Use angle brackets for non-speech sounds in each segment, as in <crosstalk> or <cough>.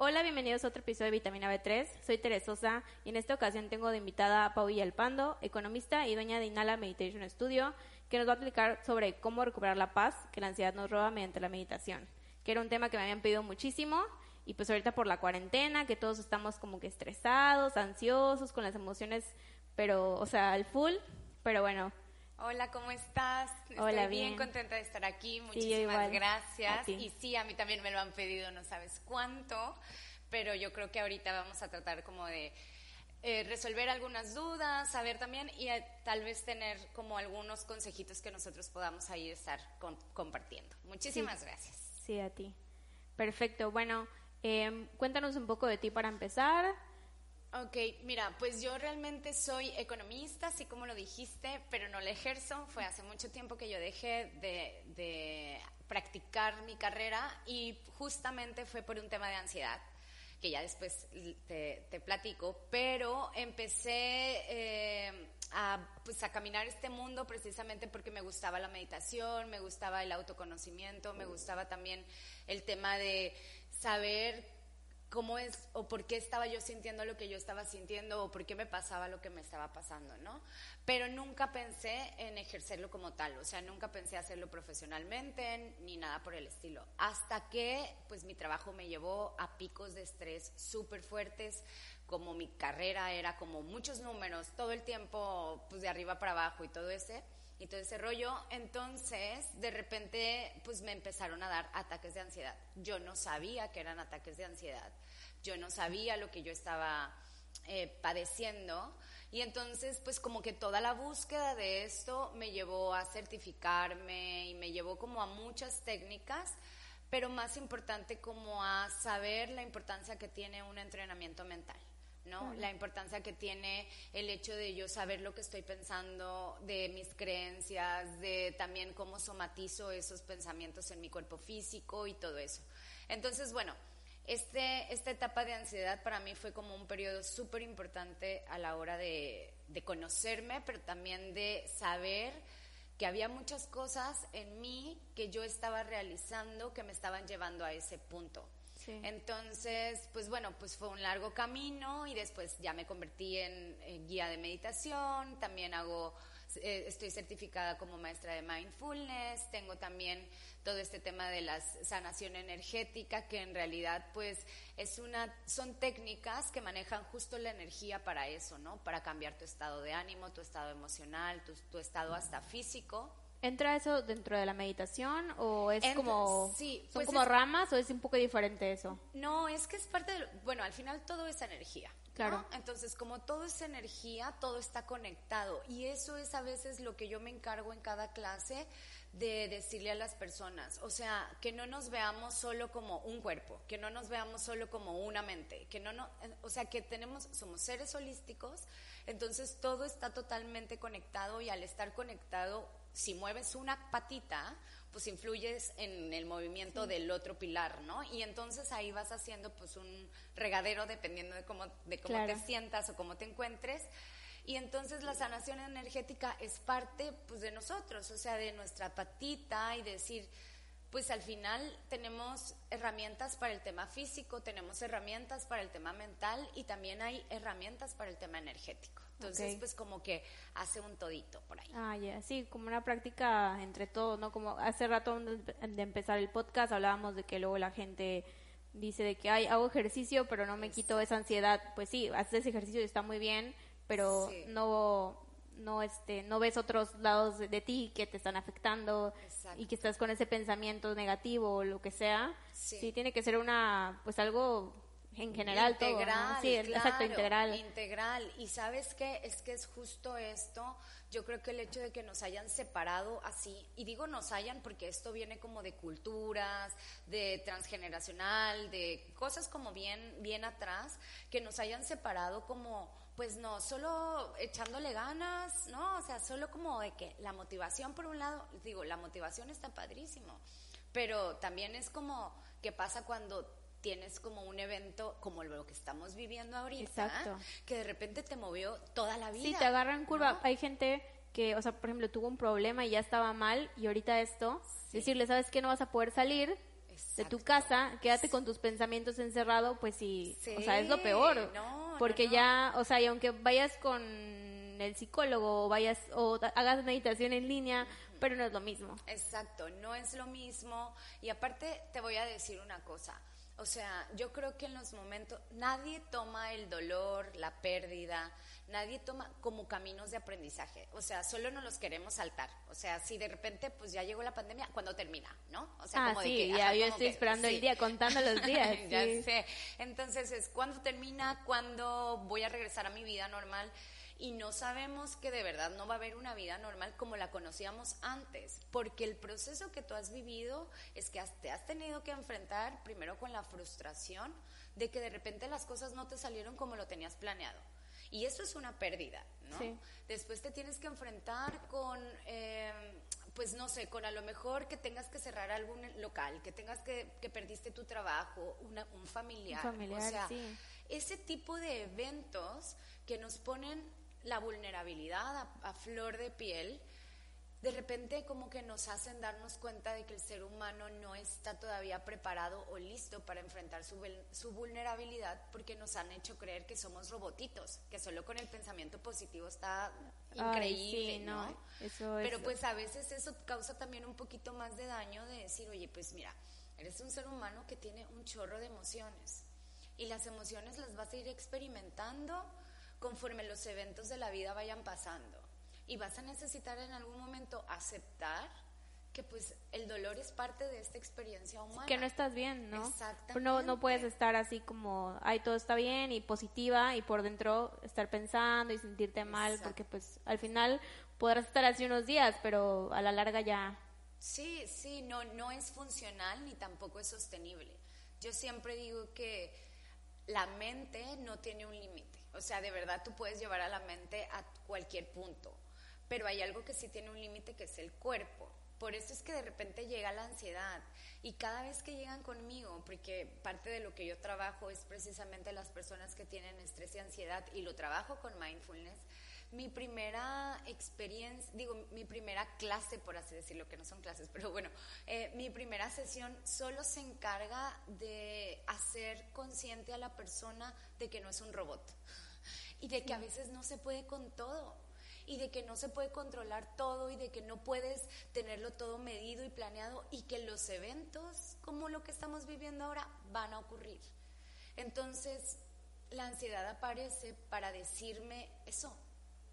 Hola, bienvenidos a otro episodio de Vitamina B3. Soy Teresosa y en esta ocasión tengo de invitada a Pau Villalpando, economista y dueña de Inhala Meditation Studio, que nos va a explicar sobre cómo recuperar la paz que la ansiedad nos roba mediante la meditación, que era un tema que me habían pedido muchísimo y pues ahorita por la cuarentena, que todos estamos como que estresados, ansiosos, con las emociones, pero, o sea, al full, pero bueno, Hola, ¿cómo estás? Hola, Estoy bien. bien. contenta de estar aquí. Muchísimas gracias. Y sí, a mí también me lo han pedido, no sabes cuánto, pero yo creo que ahorita vamos a tratar como de eh, resolver algunas dudas, saber también y eh, tal vez tener como algunos consejitos que nosotros podamos ahí estar con- compartiendo. Muchísimas gracias. sí, a ti. Perfecto, bueno, em, cuéntanos un poco de ti para empezar. Ok, mira, pues yo realmente soy economista, así como lo dijiste, pero no la ejerzo. Fue hace mucho tiempo que yo dejé de, practicar mi carrera y justamente fue por un tema de ansiedad, que ya después te, te platico, pero empecé eh, a, pues, a caminar este mundo precisamente porque me gustaba la meditación, me gustaba el autoconocimiento, me gustaba también el tema de saber cómo es o por qué estaba yo sintiendo lo que yo estaba sintiendo o por qué me pasaba lo que me estaba pasando, ¿no? Pero nunca pensé en ejercerlo como tal, o sea, nunca pensé hacerlo profesionalmente ni nada por el estilo, hasta que pues mi trabajo me llevó a picos de estrés súper fuertes, como mi carrera era como muchos números, todo el tiempo pues de arriba para abajo y todo ese y todo ese rollo. Entonces, de repente, pues me empezaron a dar ataques de ansiedad. Yo no sabía que eran ataques de ansiedad. Yo no sabía lo que yo estaba eh, padeciendo. Y entonces, pues como que toda la búsqueda de esto me llevó a certificarme y me llevó como a muchas técnicas, pero más importante como a saber la importancia que tiene un entrenamiento mental. ¿No? La importancia que tiene el hecho de yo saber lo que estoy pensando, de mis creencias, de también cómo somatizo esos pensamientos en mi cuerpo físico y todo eso. Entonces, bueno, este, esta etapa de ansiedad para mí fue como un periodo súper importante a la hora de, de conocerme, pero también de saber que había muchas cosas en mí que yo estaba realizando que me estaban llevando a ese punto. Entonces, pues bueno, pues fue un largo camino y después ya me convertí en, guía de meditación, también hago, eh, estoy certificada como maestra de mindfulness, tengo también todo este tema de la sanación energética, que en realidad pues es una, son técnicas que manejan justo la energía para eso, ¿no? Para cambiar tu estado de ánimo, tu estado emocional, tu, tu estado hasta físico. ¿Entra eso dentro de la meditación o es Entra- como sí, son pues como es- ramas o es un poco diferente eso? No, es que es parte de, bueno, al final todo es energía. ¿no? Claro. Entonces, como todo es energía, todo está conectado. Y eso es a veces lo que yo me encargo en cada clase de decirle a las personas. O sea, que no nos veamos solo como un cuerpo, que no nos veamos solo como una mente, que no, no, eh, o sea, que tenemos, somos seres holísticos, entonces todo está totalmente conectado y al estar conectado, si mueves una patita, pues influyes en el movimiento del otro pilar, ¿no? Y entonces ahí vas haciendo pues un regadero dependiendo de cómo, de cómo Claro. te sientas o cómo te encuentres. Y entonces la sanación energética es parte pues de nosotros, o sea, de nuestra patita y decir, pues al final tenemos herramientas para el tema físico, tenemos herramientas para el tema mental y también hay herramientas para el tema energético. Entonces, pues como que hace un todito por ahí. Ah, ya, sí, como una práctica entre todos, ¿no? Como hace rato de empezar el podcast hablábamos de que luego la gente dice de que, ay, hago ejercicio, pero no me quito esa ansiedad. Pues sí, haces ejercicio y está muy bien, pero Sí. no no este no ves otros lados de, de ti que te están afectando Exacto. y que estás con ese pensamiento negativo o lo que sea. Sí. Sí, tiene que ser una pues algo en general todo, ¿no? integral, Sí, exacto, integral. Integral. Y sabes qué, es que es justo esto. Yo creo que el hecho de que nos hayan separado así, y digo nos hayan porque esto viene como de culturas, de transgeneracional, de cosas como bien, bien atrás, que nos hayan separado como, pues no, solo echándole ganas, ¿no? O sea, solo como de que la motivación por un lado, digo, la motivación está padrísimo, pero también es como que pasa cuando tienes como un evento como lo que estamos viviendo ahorita, Exacto. que de repente te movió toda la vida. Sí, te agarran curva. ¿no? Hay gente que, o sea, por ejemplo, tuvo un problema y ya estaba mal y ahorita esto, decirle, ¿sabes qué? No vas a poder salir de tu casa, quédate con tus pensamientos encerrado, pues sí, o sea, es lo peor. Porque ya, o sea, y aunque vayas con el psicólogo o vayas o hagas meditación en línea, pero no es lo mismo. Exacto, no es lo mismo. Y aparte te voy a decir una cosa. O sea, yo creo que en los momentos nadie toma el dolor, la pérdida, nadie toma como caminos de aprendizaje. O sea, solo nos los queremos saltar. O sea, si de repente pues ya llegó la pandemia, ¿cuándo termina? ¿No? O sea, ah, como de que, ya yo estoy esperando el día, contando los días. <laughs> ya sé. Entonces es cuándo termina, cuándo voy a regresar a mi vida normal y no sabemos que de verdad no va a haber una vida normal como la conocíamos antes, porque el proceso que tú has vivido es que te has tenido que enfrentar primero con la frustración de que de repente las cosas no te salieron como lo tenías planeado. Y eso es una pérdida, ¿no? Después te tienes que enfrentar con, eh, pues no sé, con a lo mejor que tengas que cerrar algún local, que tengas que, que perdiste tu trabajo, un familiar. familiar o sea, ese tipo de eventos que nos ponen la vulnerabilidad a, flor de piel, de repente como que nos hacen darnos cuenta de que el ser humano no está todavía preparado o listo para enfrentar su, su, vulnerabilidad porque nos han hecho creer que somos robotitos, que solo con el pensamiento positivo está increíble, ¿no? Pero pues a veces eso causa también un poquito más de daño de decir, oye, pues mira, eres un ser humano que tiene un chorro de emociones y las emociones las vas a ir experimentando conforme los eventos de la vida vayan pasando. Y vas a necesitar en algún momento aceptar que pues el dolor es parte de esta experiencia humana. Que no estás bien, ¿no? Exactamente. No, no puedes estar así como, ay, todo está bien y positiva y por dentro estar pensando y sentirte mal, porque pues al final podrás estar así unos días, pero a la larga ya... Sí, sí, no, no es funcional ni tampoco es sostenible. Yo siempre digo que la mente no tiene un límite. O sea, de verdad tú puedes llevar a la mente a cualquier punto, pero hay algo que sí tiene un límite que es el cuerpo. Por eso es que de repente llega la ansiedad. Y cada vez que llegan conmigo, porque parte de lo que yo trabajo es precisamente las personas que tienen estrés y ansiedad y lo trabajo con mindfulness, mi primera experiencia, digo, mi primera clase, por así decirlo, que no son clases, <laughs> pero bueno, eh, mi primera sesión solo se encarga de hacer consciente a la persona de que no es un robot y de que a veces no se puede con todo y de que no se puede controlar todo y de que no puedes tenerlo todo medido y planeado y que los eventos como lo que estamos viviendo ahora van a ocurrir. Entonces, la ansiedad aparece para decirme eso,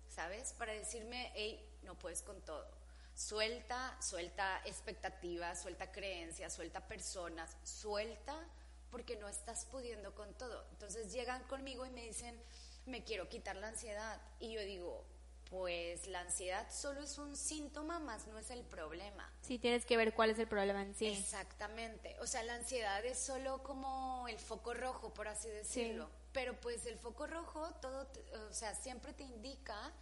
¿sabes? Para decirme, hey, no puedes con todo. Suelta, suelta expectativas, suelta creencias, suelta personas, suelta porque no estás pudiendo con todo. Entonces llegan conmigo y me dicen, me quiero quitar la ansiedad. Y yo digo, pues la ansiedad solo es un síntoma, más no es el problema. Sí, tienes que ver cuál es el problema en sí. Exactamente. O sea, la ansiedad es solo como el foco rojo, por así decirlo. Pero pues el foco rojo, todo, o sea, siempre te indica,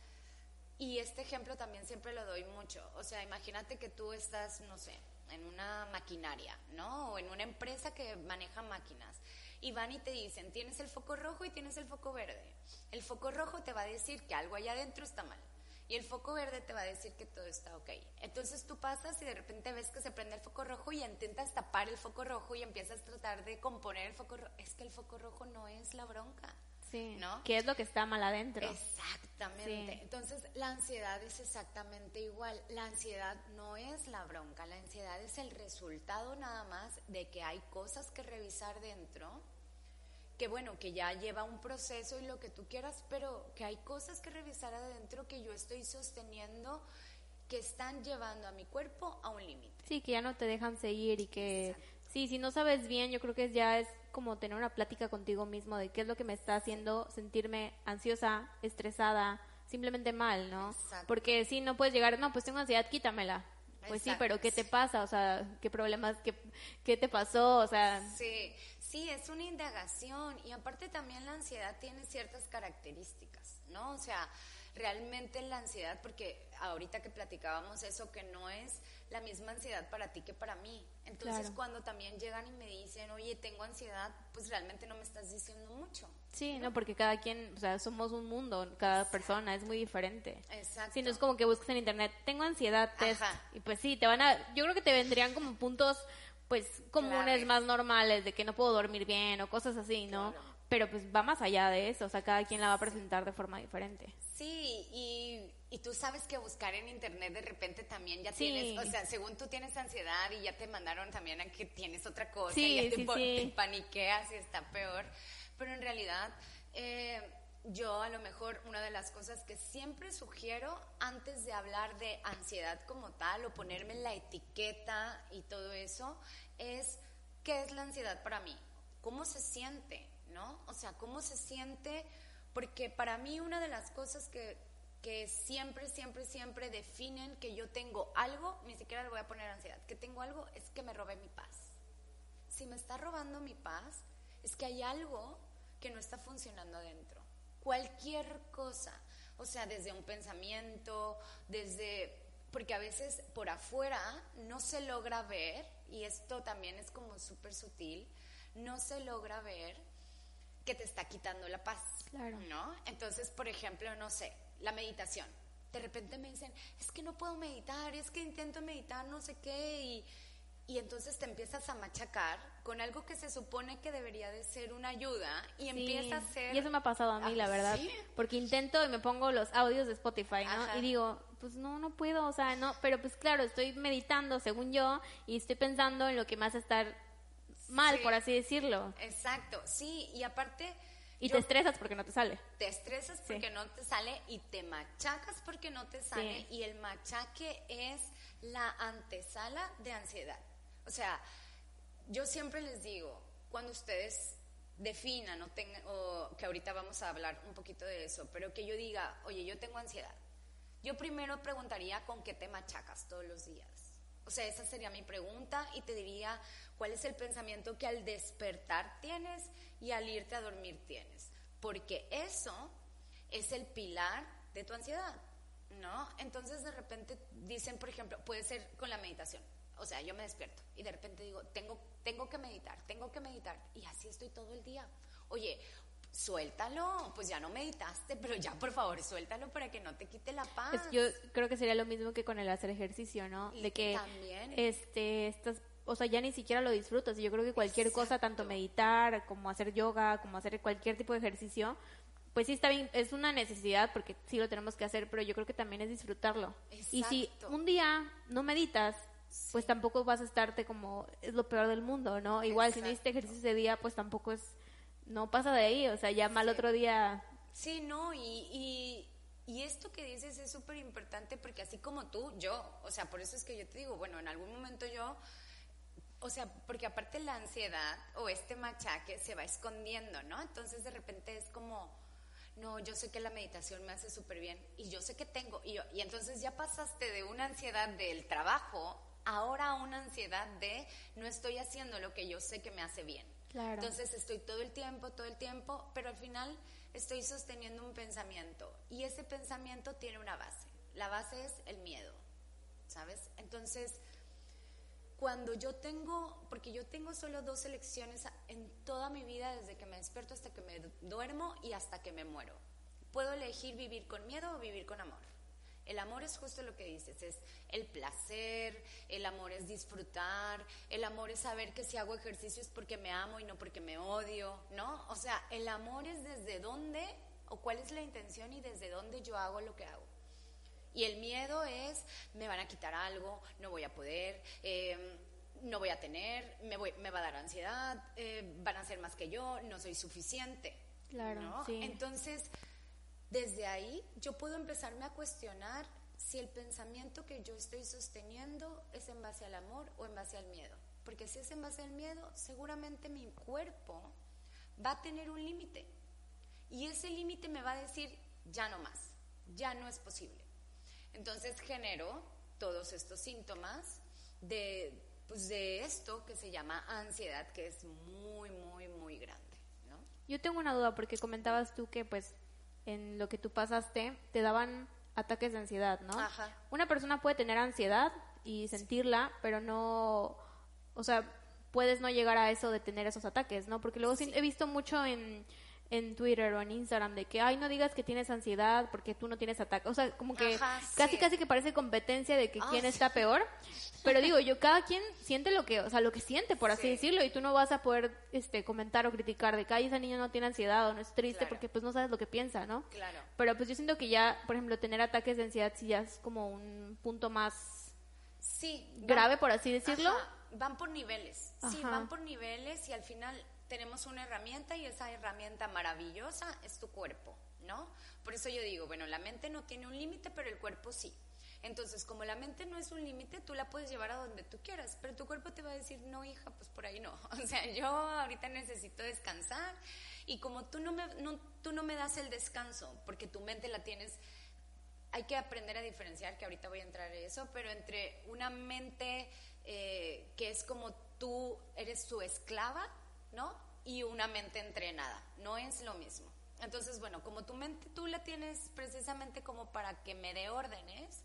y este ejemplo también siempre lo doy mucho. O sea, imagínate que tú estás, no sé, en una maquinaria, ¿no? O en una empresa que maneja máquinas y van y te dicen, tienes el foco rojo y tienes el foco verde. El foco rojo te va a decir que algo allá adentro está mal. Y el foco verde te va a decir que todo está ok. Entonces tú pasas y de repente ves que se prende el foco rojo y intentas tapar el foco rojo y empiezas a tratar de componer el foco rojo. Es que el foco rojo no es la bronca. Sí. ¿No? ¿Qué es lo que está mal adentro? Exactamente. Entonces, la ansiedad es exactamente igual. La ansiedad no es la bronca. La ansiedad es el resultado nada más de que hay cosas que revisar dentro que bueno, que ya lleva un proceso y lo que tú quieras, pero que hay cosas que revisar adentro que yo estoy sosteniendo que están llevando a mi cuerpo a un límite. Sí, que ya no te dejan seguir y que sí, si no sabes bien, yo creo que ya es como tener una plática contigo mismo de qué es lo que me está haciendo sentirme ansiosa, estresada, simplemente mal, ¿no? Porque si no puedes llegar, no, pues tengo ansiedad, quítamela. Pues sí, pero ¿qué te pasa? O sea, ¿qué problemas, qué, qué te pasó? O sea... Sí, Sí, es una indagación y aparte también la ansiedad tiene ciertas características, ¿no? O sea, realmente la ansiedad, porque ahorita que platicábamos eso, que no es la misma ansiedad para ti que para mí. Entonces, cuando también llegan y me dicen, oye, tengo ansiedad, pues realmente no me estás diciendo mucho. Sí, no, porque cada quien, o sea, somos un mundo, cada persona es muy diferente. Exacto. Si no es como que busques en internet, tengo ansiedad, test. Y pues sí, te van a, yo creo que te vendrían como puntos pues comunes más normales de que no puedo dormir bien o cosas así, ¿no? Pero pues va más allá de eso, o sea, cada quien la va a presentar de forma diferente. Sí, y, y tú sabes que buscar en internet de repente también ya tienes, o sea, según tú tienes ansiedad y ya te mandaron también a que tienes otra cosa y ya te, te <laughs> paniqueas y está peor, pero en realidad... Eh, yo a lo mejor una de las cosas que siempre sugiero antes de hablar de ansiedad como tal o ponerme la etiqueta y todo eso es qué es la ansiedad para mí, cómo se siente, ¿no? O sea, cómo se siente, porque para mí una de las cosas que, siempre, siempre, siempre definen que yo tengo algo, ni siquiera le voy a poner ansiedad, que tengo algo es que me robe mi paz. Si me está robando mi paz, es que hay algo que no está funcionando adentro cualquier cosa, o sea, desde un pensamiento, desde, porque a veces por afuera no se logra ver, y esto también es como súper sutil, no se logra ver que te está quitando la paz, claro. ¿no? Entonces, por ejemplo, no sé, la meditación. De repente me dicen, es que no puedo meditar, es que intento meditar, no sé qué, y y entonces te empiezas a machacar con algo que se supone que debería de ser una ayuda y empieza a ser... Y eso me ha pasado a mí, la verdad, porque intento y me pongo los audios de Spotify, ¿no? Y digo, pues no, no puedo, o sea, no, pero pues claro, estoy meditando según yo y estoy pensando en lo que más estar mal, por así decirlo. Exacto, sí, y aparte... Y te estresas porque no te sale. Te estresas porque no te sale y te machacas porque no te sale y el machaque es la antesala de ansiedad. O sea, yo siempre les digo, cuando ustedes definan o, tengan, o que ahorita vamos a hablar un poquito de eso, pero que yo diga, oye, yo tengo ansiedad, yo primero preguntaría con qué te machacas todos los días. O sea, esa sería mi pregunta y te diría cuál es el pensamiento que al despertar tienes y al irte a dormir tienes. Porque eso es el pilar de tu ansiedad, ¿no? Entonces de repente dicen, por ejemplo, puede ser con la meditación o sea, yo me despierto y de repente digo, tengo, tengo que meditar, tengo que meditar. Y así estoy todo el día. Oye, suéltalo, pues ya no meditaste, pero ya por favor suéltalo para que no te quite la paz. yo creo que sería lo mismo que con el hacer ejercicio, ¿no? de que también. este estas o sea, ya ni siquiera lo disfrutas. Yo creo que cualquier cosa, tanto meditar, como hacer yoga, como hacer cualquier tipo de ejercicio, pues sí está bien, es una necesidad porque sí lo tenemos que hacer, pero yo creo que también es disfrutarlo. Y si un día no meditas, pues tampoco vas a estarte como es lo peor del mundo, ¿no? Igual si no hiciste ejercicio ese día, pues tampoco es, no pasa de ahí, o sea, ya mal otro día. Sí, no, y, y, y esto que dices es súper importante porque así como tú, yo, o sea, por eso es que yo te digo, bueno, en algún momento yo, o sea, porque aparte la ansiedad o este machaque se va escondiendo, ¿no? Entonces de repente es como no, yo sé que la meditación me hace súper bien y yo sé que tengo, y, y, entonces ya pasaste de una ansiedad del trabajo ahora una ansiedad de no estoy haciendo lo que yo sé que me hace bien. Entonces estoy todo el tiempo, todo el tiempo, pero al final estoy sosteniendo un pensamiento y ese pensamiento tiene una base. La base es el miedo, ¿sabes? Entonces, cuando yo tengo, porque yo tengo solo dos elecciones en toda mi vida, desde que me despierto hasta que me duermo y hasta que me muero. Puedo elegir vivir con miedo o vivir con amor. El amor es justo lo que dices, es el placer, el amor es disfrutar, el amor es saber que si hago ejercicio es porque me amo y no porque me odio, ¿no? O sea, el amor es desde dónde o cuál es la intención y desde dónde yo hago lo que hago. Y el miedo es, me van a quitar algo, no voy a poder, em, no voy a tener, me, voy, me va a dar ansiedad, eh, van a ser más que yo, no soy suficiente. Claro. ¿no? Sí. Entonces, desde ahí yo puedo empezarme a cuestionar si el pensamiento que yo estoy sosteniendo es en base al amor o en base al miedo. Porque si es en base al miedo, seguramente mi cuerpo va a tener un límite. Y ese límite me va a decir, ya no más, ya no es posible. Entonces genero todos estos síntomas de, pues de esto que se llama ansiedad, que es muy, muy, muy grande. Yo tengo una duda porque comentabas tú que pues en lo que tú pasaste, te daban ataques de ansiedad, ¿no? Ajá. Una persona puede tener ansiedad y sentirla, pero no, o sea, puedes no llegar a eso de tener esos ataques, ¿no? Porque luego he visto mucho en, en Twitter o en Instagram de que, ay, no digas que tienes ansiedad porque tú no tienes ataque. O sea, como que casi, casi que parece competencia de que quién está peor. Pero digo, yo, cada quien siente lo que, o sea, lo que siente, por así decirlo, y tú no vas a poder este, comentar o criticar de que, ay, esa niña no tiene ansiedad o no es triste porque pues no sabes lo que piensa, ¿no? Claro. Pero pues yo siento que ya, por ejemplo, tener ataques de ansiedad sí ya es como un punto más sí, grave, por así decirlo. Van por niveles, sí, van por niveles y al final tenemos una herramienta y esa herramienta maravillosa es tu cuerpo, ¿no? Por eso yo digo, bueno, la mente no tiene un límite, pero el cuerpo sí. Entonces, como la mente no es un límite, tú la puedes llevar a donde tú quieras, pero tu cuerpo te va a decir, no, hija, pues por ahí no. <laughs> O sea, yo ahorita necesito descansar y como tú no me, tú no me das el descanso, porque tu mente la tienes, hay que aprender a diferenciar, que ahorita voy a entrar en eso, pero entre una mente eh, que es como tú eres su esclava, ¿no? Y una mente entrenada, no es lo mismo. Entonces, bueno, como tu mente tú la tienes precisamente como para que me dé órdenes,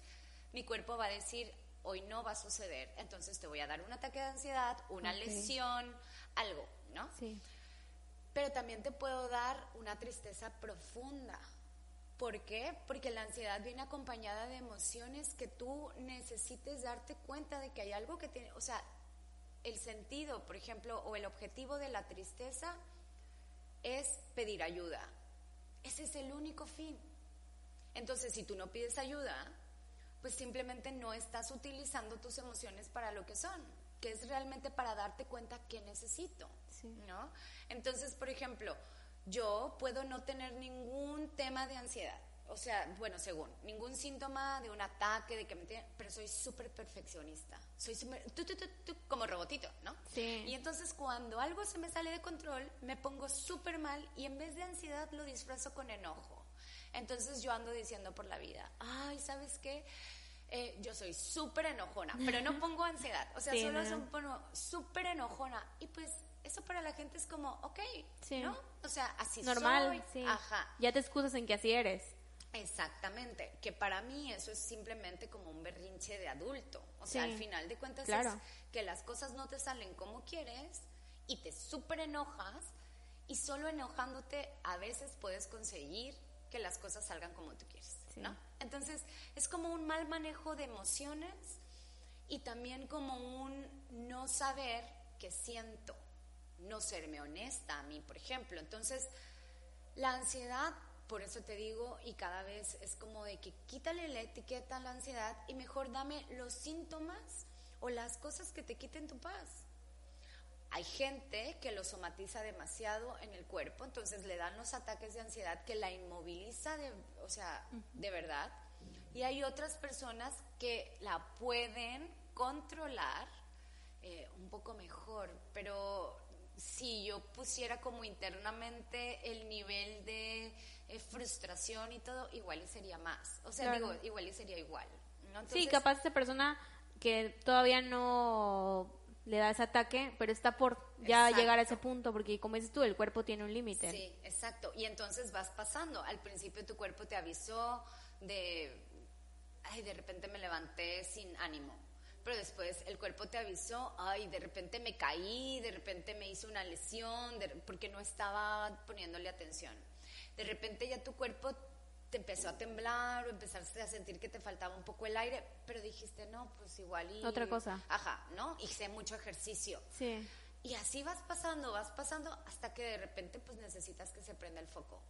mi cuerpo va a decir, hoy no va a suceder, entonces te voy a dar un ataque de ansiedad, una lesión, algo, ¿no? Sí. Pero también te puedo dar una tristeza profunda. ¿Por qué? Porque la ansiedad viene acompañada de emociones que tú necesites darte cuenta de que hay algo que tiene, o sea, el sentido, por ejemplo, o el objetivo de la tristeza es pedir ayuda. Ese es el único fin. Entonces, si tú no pides ayuda, pues simplemente no estás utilizando tus emociones para lo que son, que es realmente para darte cuenta que necesito, ¿no? Entonces, por ejemplo, yo puedo no tener ningún tema de ansiedad, o sea, bueno, según, ningún síntoma de un ataque, de que me tiene, pero soy súper perfeccionista. Soy súper, como robotito, ¿no? Sí. Y entonces cuando algo se me sale de control, me pongo súper mal y en vez de ansiedad lo disfrazo con enojo. Entonces yo ando diciendo por la vida, ay, ¿sabes qué? Eh, yo soy súper enojona, pero no <laughs> pongo ansiedad. O sea, solo son súper enojona. Y pues eso para la gente es como, ok, ¿no? O sea, así Normal, soy. Ajá. Ya te excusas en que así eres. Exactamente, que para mí eso es simplemente como un berrinche de adulto. O sea, al final de cuentas es que las cosas no te salen como quieres y te súper enojas y solo enojándote a veces puedes conseguir que las cosas salgan como tú quieres, ¿no? Entonces, es como un mal manejo de emociones y también como un no saber qué siento, no serme honesta a mí, por ejemplo. Entonces, la ansiedad por eso te digo, y cada vez es como de que quítale la etiqueta a la ansiedad y mejor dame los síntomas o las cosas que te quiten tu paz. Hay gente que lo somatiza demasiado en el cuerpo, entonces le dan los ataques de ansiedad que la inmoviliza, de, o sea, de verdad. Y hay otras personas que la pueden controlar eh, un poco mejor, pero si yo pusiera como internamente el nivel de eh, frustración y todo, igual y sería más. O sea, digo, igual y sería igual. sí, capaz esta persona que todavía no le da ese ataque, pero está por ya llegar a ese punto, porque como dices tú, el cuerpo tiene un límite. Sí, exacto. Y entonces vas pasando. Al principio tu cuerpo te avisó de, ay, de repente me levanté sin ánimo pero después el cuerpo te avisó, ay, de repente me caí, de repente me hice una lesión, porque no estaba poniéndole atención. De repente ya tu cuerpo te empezó a temblar o empezaste a sentir que te faltaba un poco el aire, pero dijiste, no, pues igual y... Otra cosa. Ajá, ¿no? Hice mucho ejercicio. Sí. Y así vas pasando, vas pasando hasta que de repente pues necesitas que se prenda el foco.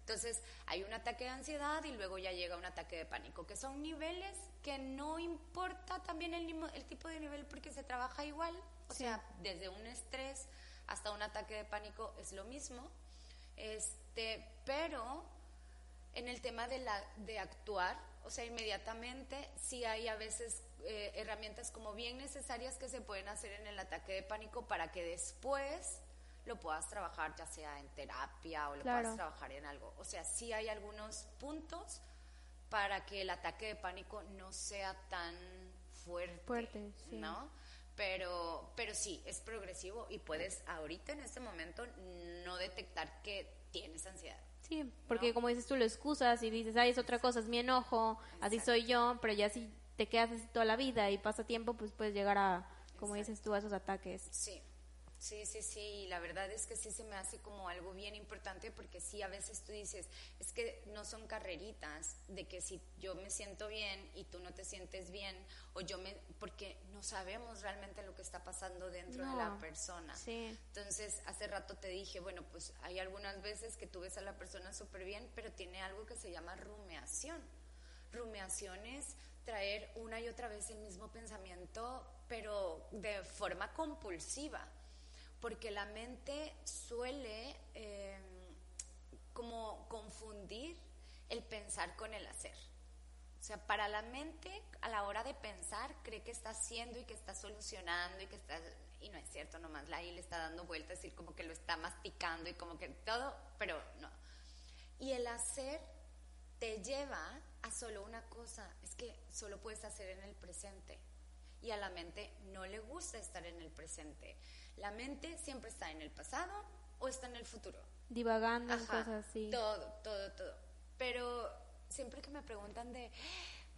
Entonces hay un ataque de ansiedad y luego ya llega un ataque de pánico, que son niveles que no importa también el, el tipo de nivel porque se trabaja igual. O sea, desde un estrés hasta un ataque de pánico es lo mismo. Este, pero en el tema de, la, de actuar, o sea, inmediatamente sí hay a veces eh, herramientas como bien necesarias que se pueden hacer en el ataque de pánico para que después lo puedas trabajar ya sea en terapia o lo puedas trabajar en algo. O sea, sí hay algunos puntos para que el ataque de pánico no sea tan fuerte, fuerte ¿no? Pero, pero sí, es progresivo y puedes ahorita en este momento no detectar que tienes ansiedad. Sí, porque como dices tú lo excusas y dices, ay, es otra cosa, es mi enojo, así soy yo, pero ya si te quedas así toda la vida y pasa tiempo, pues puedes llegar a, como dices tú, a esos ataques. Sí. Sí, sí, sí, la verdad es que sí se me hace como algo bien importante porque sí, a veces tú dices, es que no son carreritas de que si yo me siento bien y tú no te sientes bien, o yo me, porque no sabemos realmente lo que está pasando dentro de la persona. Sí. Entonces, hace rato te dije, bueno, pues hay algunas veces que tú ves a la persona súper bien, pero tiene algo que se llama rumeación. Rumeación es traer una y otra vez el mismo pensamiento, pero de forma compulsiva porque la mente suele em, como confundir el pensar con el hacer. O sea, para la mente, a la hora de pensar, cree que está haciendo y que está solucionando y que está... Y no es cierto, nomás la I le está dando vueltas, y como que lo está masticando y como que todo, pero no. Y el hacer te lleva a solo una cosa, es que solo puedes hacer en el presente. Y a la mente no le gusta estar en el presente. La mente siempre está en el pasado o está en el futuro. Divagando en cosas así. Todo, todo, todo. Pero siempre que me preguntan de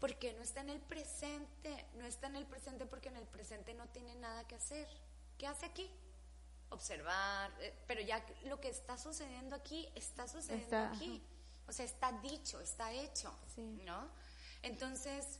por qué no está en el presente, no está en el presente porque en el presente no tiene nada que hacer. ¿Qué hace aquí? Observar, eh, pero ya lo que está sucediendo aquí está sucediendo aquí. O sea, está dicho, está hecho, ¿no? Entonces,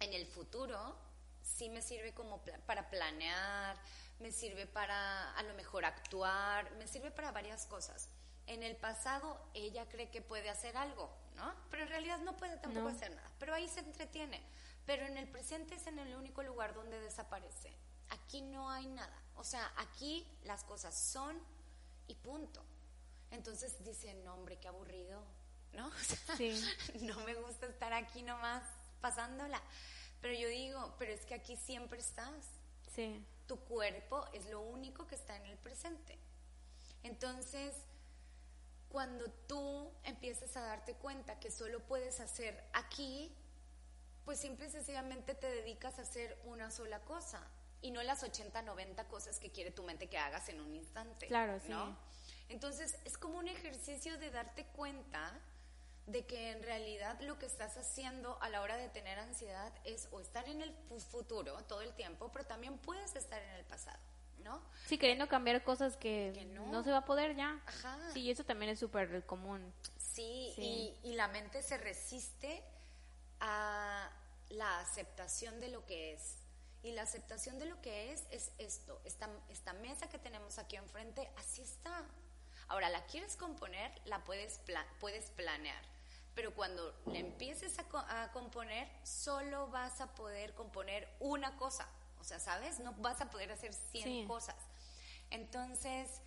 en el futuro sí me sirve como para planear, me sirve para a lo mejor actuar, me sirve para varias cosas. En el pasado ella cree que puede hacer algo, ¿no? Pero en realidad no puede tampoco hacer nada, pero ahí se entretiene. Pero en el presente es en el único lugar donde desaparece. Aquí no hay nada. O sea, aquí las cosas son y punto. Entonces dicen, no, hombre, qué aburrido, ¿no? <laughs> <laughs> no me gusta estar aquí nomás pasándola. Pero yo digo, pero es que aquí siempre estás. Sí tu cuerpo es lo único que está en el presente. Entonces, cuando tú empiezas a darte cuenta que solo puedes hacer aquí, pues simple y sencillamente te dedicas a hacer una sola cosa y no las 80, 90 cosas que quiere tu mente que hagas en un instante. Claro, sí. ¿no? Entonces, es como un ejercicio de darte cuenta de que en realidad lo que estás haciendo a la hora de tener ansiedad es o estar en el futuro todo el tiempo, pero también puedes estar en el pasado, ¿no? Sí, queriendo cambiar cosas que, no. se va a poder ya. Ajá. Sí, eso también es súper común. Sí, Y, y la mente se resiste a la aceptación de lo que es. Y la aceptación de lo que es es esto, esta, esta mesa que tenemos aquí enfrente, así está. Ahora, la quieres componer, la puedes, puedes planear pero cuando le empieces a, componer, solo vas a poder componer una cosa. O sea, ¿sabes? No vas a poder hacer 100 cosas. Entonces,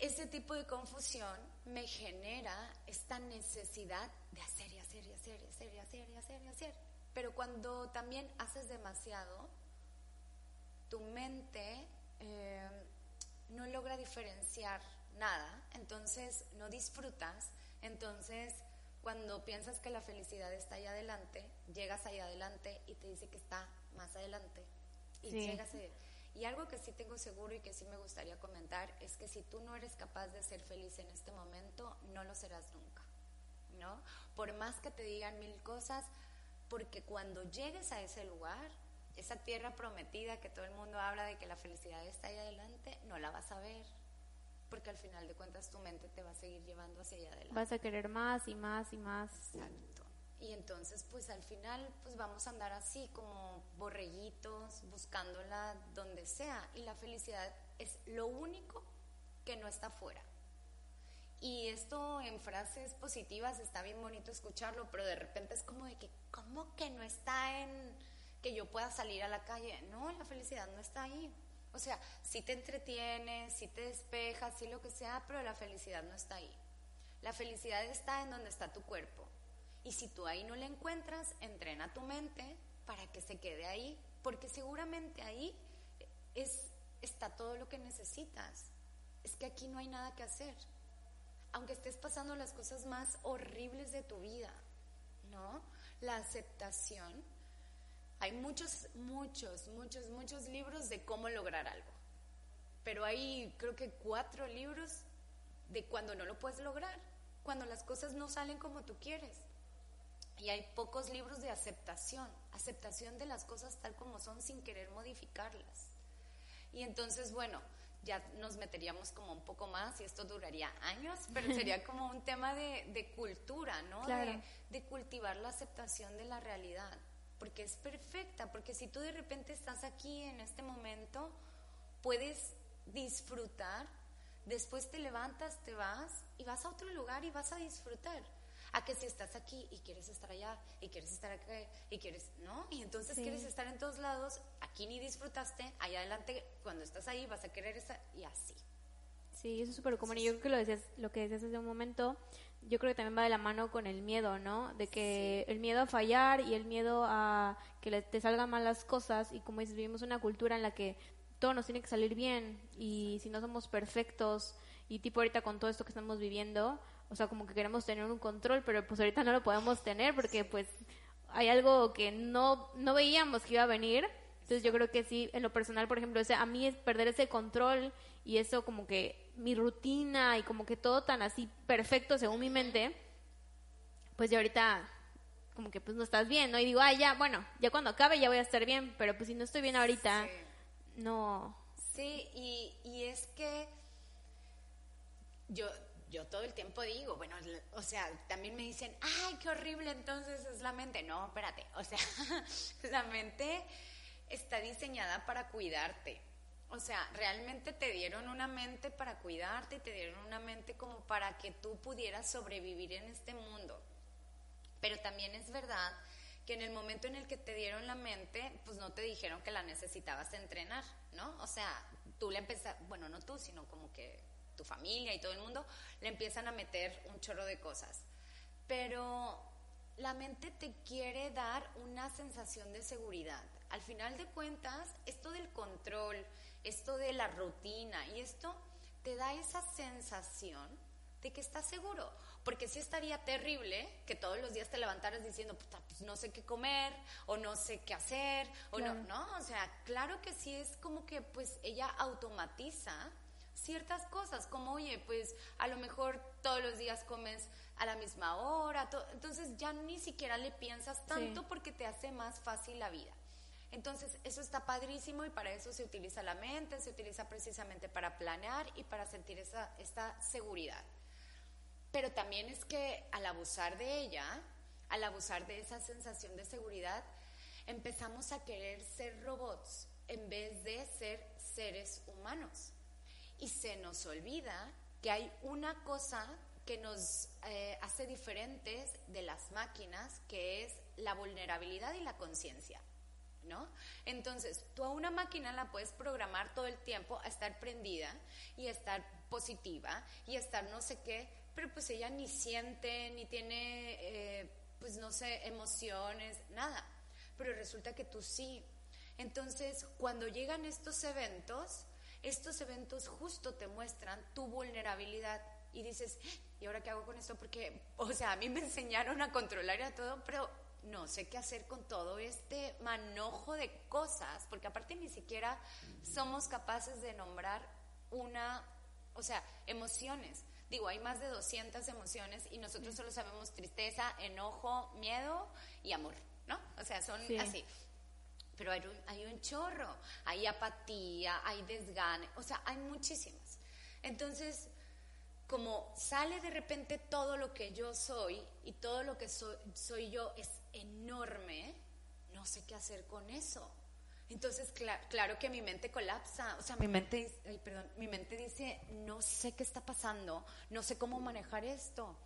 ese tipo de confusión me genera esta necesidad de hacer y hacer y hacer y hacer y hacer y hacer y hacer. Pero cuando también haces demasiado, tu mente eh, no logra diferenciar nada, entonces no disfrutas, entonces cuando piensas que la felicidad está ahí adelante, llegas ahí adelante y te dice que está más adelante. Y llegas Y algo que sí tengo seguro y que sí me gustaría comentar es que si tú no eres capaz de ser feliz en este momento, no lo serás nunca, ¿no? Por más que te digan mil cosas, porque cuando llegues a ese lugar, esa tierra prometida que todo el mundo habla de que la felicidad está ahí adelante, no la vas a ver, porque al final de cuentas tu mente te va a seguir llevando hacia allá adelante. Vas a querer más y más y más. Exacto. Y entonces, pues al final, pues vamos a andar así como borreguitos, buscándola donde sea. Y la felicidad es lo único que no está afuera. Y esto en frases positivas está bien bonito escucharlo, pero de repente es como de que, ¿cómo que no está en que yo pueda salir a la calle? No, la felicidad no está ahí. O sea, si te entretienes, si te despejas, si lo que sea, pero la felicidad no está ahí. La felicidad está en donde está tu cuerpo. Y si tú ahí no la encuentras, entrena tu mente para que se quede ahí, porque seguramente ahí es, está todo lo que necesitas. Es que aquí no hay nada que hacer. Aunque estés pasando las cosas más horribles de tu vida, ¿no? La aceptación hay muchos, muchos, muchos, muchos libros de cómo lograr algo. Pero hay creo que cuatro libros de cuando no lo puedes lograr, cuando las cosas no salen como tú quieres. Y hay pocos libros de aceptación, aceptación de las cosas tal como son sin querer modificarlas. Y entonces, bueno, ya nos meteríamos como un poco más y esto duraría años, pero <laughs> sería como un tema de, de cultura, ¿no? De, de, cultivar la aceptación de la realidad, porque es perfecta, porque si tú de repente estás aquí en este momento, puedes disfrutar, después te levantas, te vas y vas a otro lugar y vas a disfrutar a que si estás aquí y quieres estar allá y quieres estar aquí y quieres, ¿no? Y entonces quieres estar en todos lados, aquí ni disfrutaste, allá adelante cuando estás ahí vas a querer estar y así. Sí, eso es súper común. Y yo creo que lo decías, lo que decías hace un momento, yo creo que también va de la mano con el miedo, ¿no? De que el miedo a fallar y el miedo a que te salgan mal las cosas. Y como dices, vivimos una cultura en la que todo nos tiene que salir bien. Y si no somos perfectos y tipo ahorita con todo esto que estamos viviendo, o sea, como que queremos tener un control, pero pues ahorita no lo podemos tener porque pues hay algo que no, no veíamos que iba a venir. Entonces yo creo que sí, en lo personal, por ejemplo, o a mí es perder ese control y eso como que mi rutina y como que todo tan así perfecto según mi mente, pues ya ahorita como que pues no estás bien, ¿no? Y digo, ah, ya, bueno, ya cuando acabe ya voy a estar bien, pero pues si no estoy bien ahorita, no. Sí, y, y es que yo yo todo el tiempo digo, bueno, o sea, también me dicen, ay, qué horrible entonces es la mente. No, espérate, o sea, <laughs> la mente está diseñada para cuidarte. O sea, realmente te dieron una mente para cuidarte, te dieron una mente como para que tú pudieras sobrevivir en este mundo. Pero también es verdad que en el momento en el que te dieron la mente, pues no te dijeron que la necesitabas entrenar, ¿no? O sea, tú le empezaste, bueno, no tú, sino como que tu familia y todo el mundo, le empiezan a meter un chorro de cosas. Pero la mente te quiere dar una sensación de seguridad. Al final de cuentas, esto del control, esto de la rutina y esto te da esa sensación de que estás seguro. Porque sí estaría terrible que todos los días te levantaras diciendo, pues no sé qué comer, o no sé qué hacer, o no, no, o sea, claro que sí es como que pues ella automatiza ciertas cosas, como, oye, pues a lo mejor todos los días comes a la misma hora, entonces ya ni siquiera le piensas tanto porque te hace más fácil la vida. Entonces, eso está padrísimo y para eso se utiliza la mente, se utiliza precisamente para planear y para sentir esa, esta seguridad. Pero también es que al abusar de ella, al abusar de esa sensación de seguridad, empezamos a querer ser robots en vez de ser seres humanos y se nos olvida que hay una cosa que nos eh, hace diferentes de las máquinas, que es la vulnerabilidad y la conciencia. ¿No? Entonces, tú a una máquina la puedes programar todo el tiempo a estar prendida y a estar positiva y a estar no sé qué, pero pues ella ni siente, ni tiene, eh, pues no sé, emociones, nada. Pero resulta que tú sí. Entonces, cuando llegan estos eventos, estos eventos justo te muestran tu vulnerabilidad y dices, ¿y ahora qué hago con esto? Porque, o sea, a mí me enseñaron a controlar y a todo, pero no sé qué hacer con todo este manojo de cosas, porque aparte ni siquiera somos capaces de nombrar una, o sea, emociones. Digo, hay más de 200 emociones y nosotros solo sabemos tristeza, enojo, miedo y amor, ¿no? O sea, son así pero hay un, hay un chorro, hay apatía, hay desgane, o sea, hay muchísimas. Entonces, como sale de repente todo lo que yo soy y todo lo que soy, soy yo es enorme, no sé qué hacer con eso. Entonces, claro que mi mente colapsa, o sea, mi mente, perdón, mi mente dice, no sé qué está pasando, no sé cómo manejar esto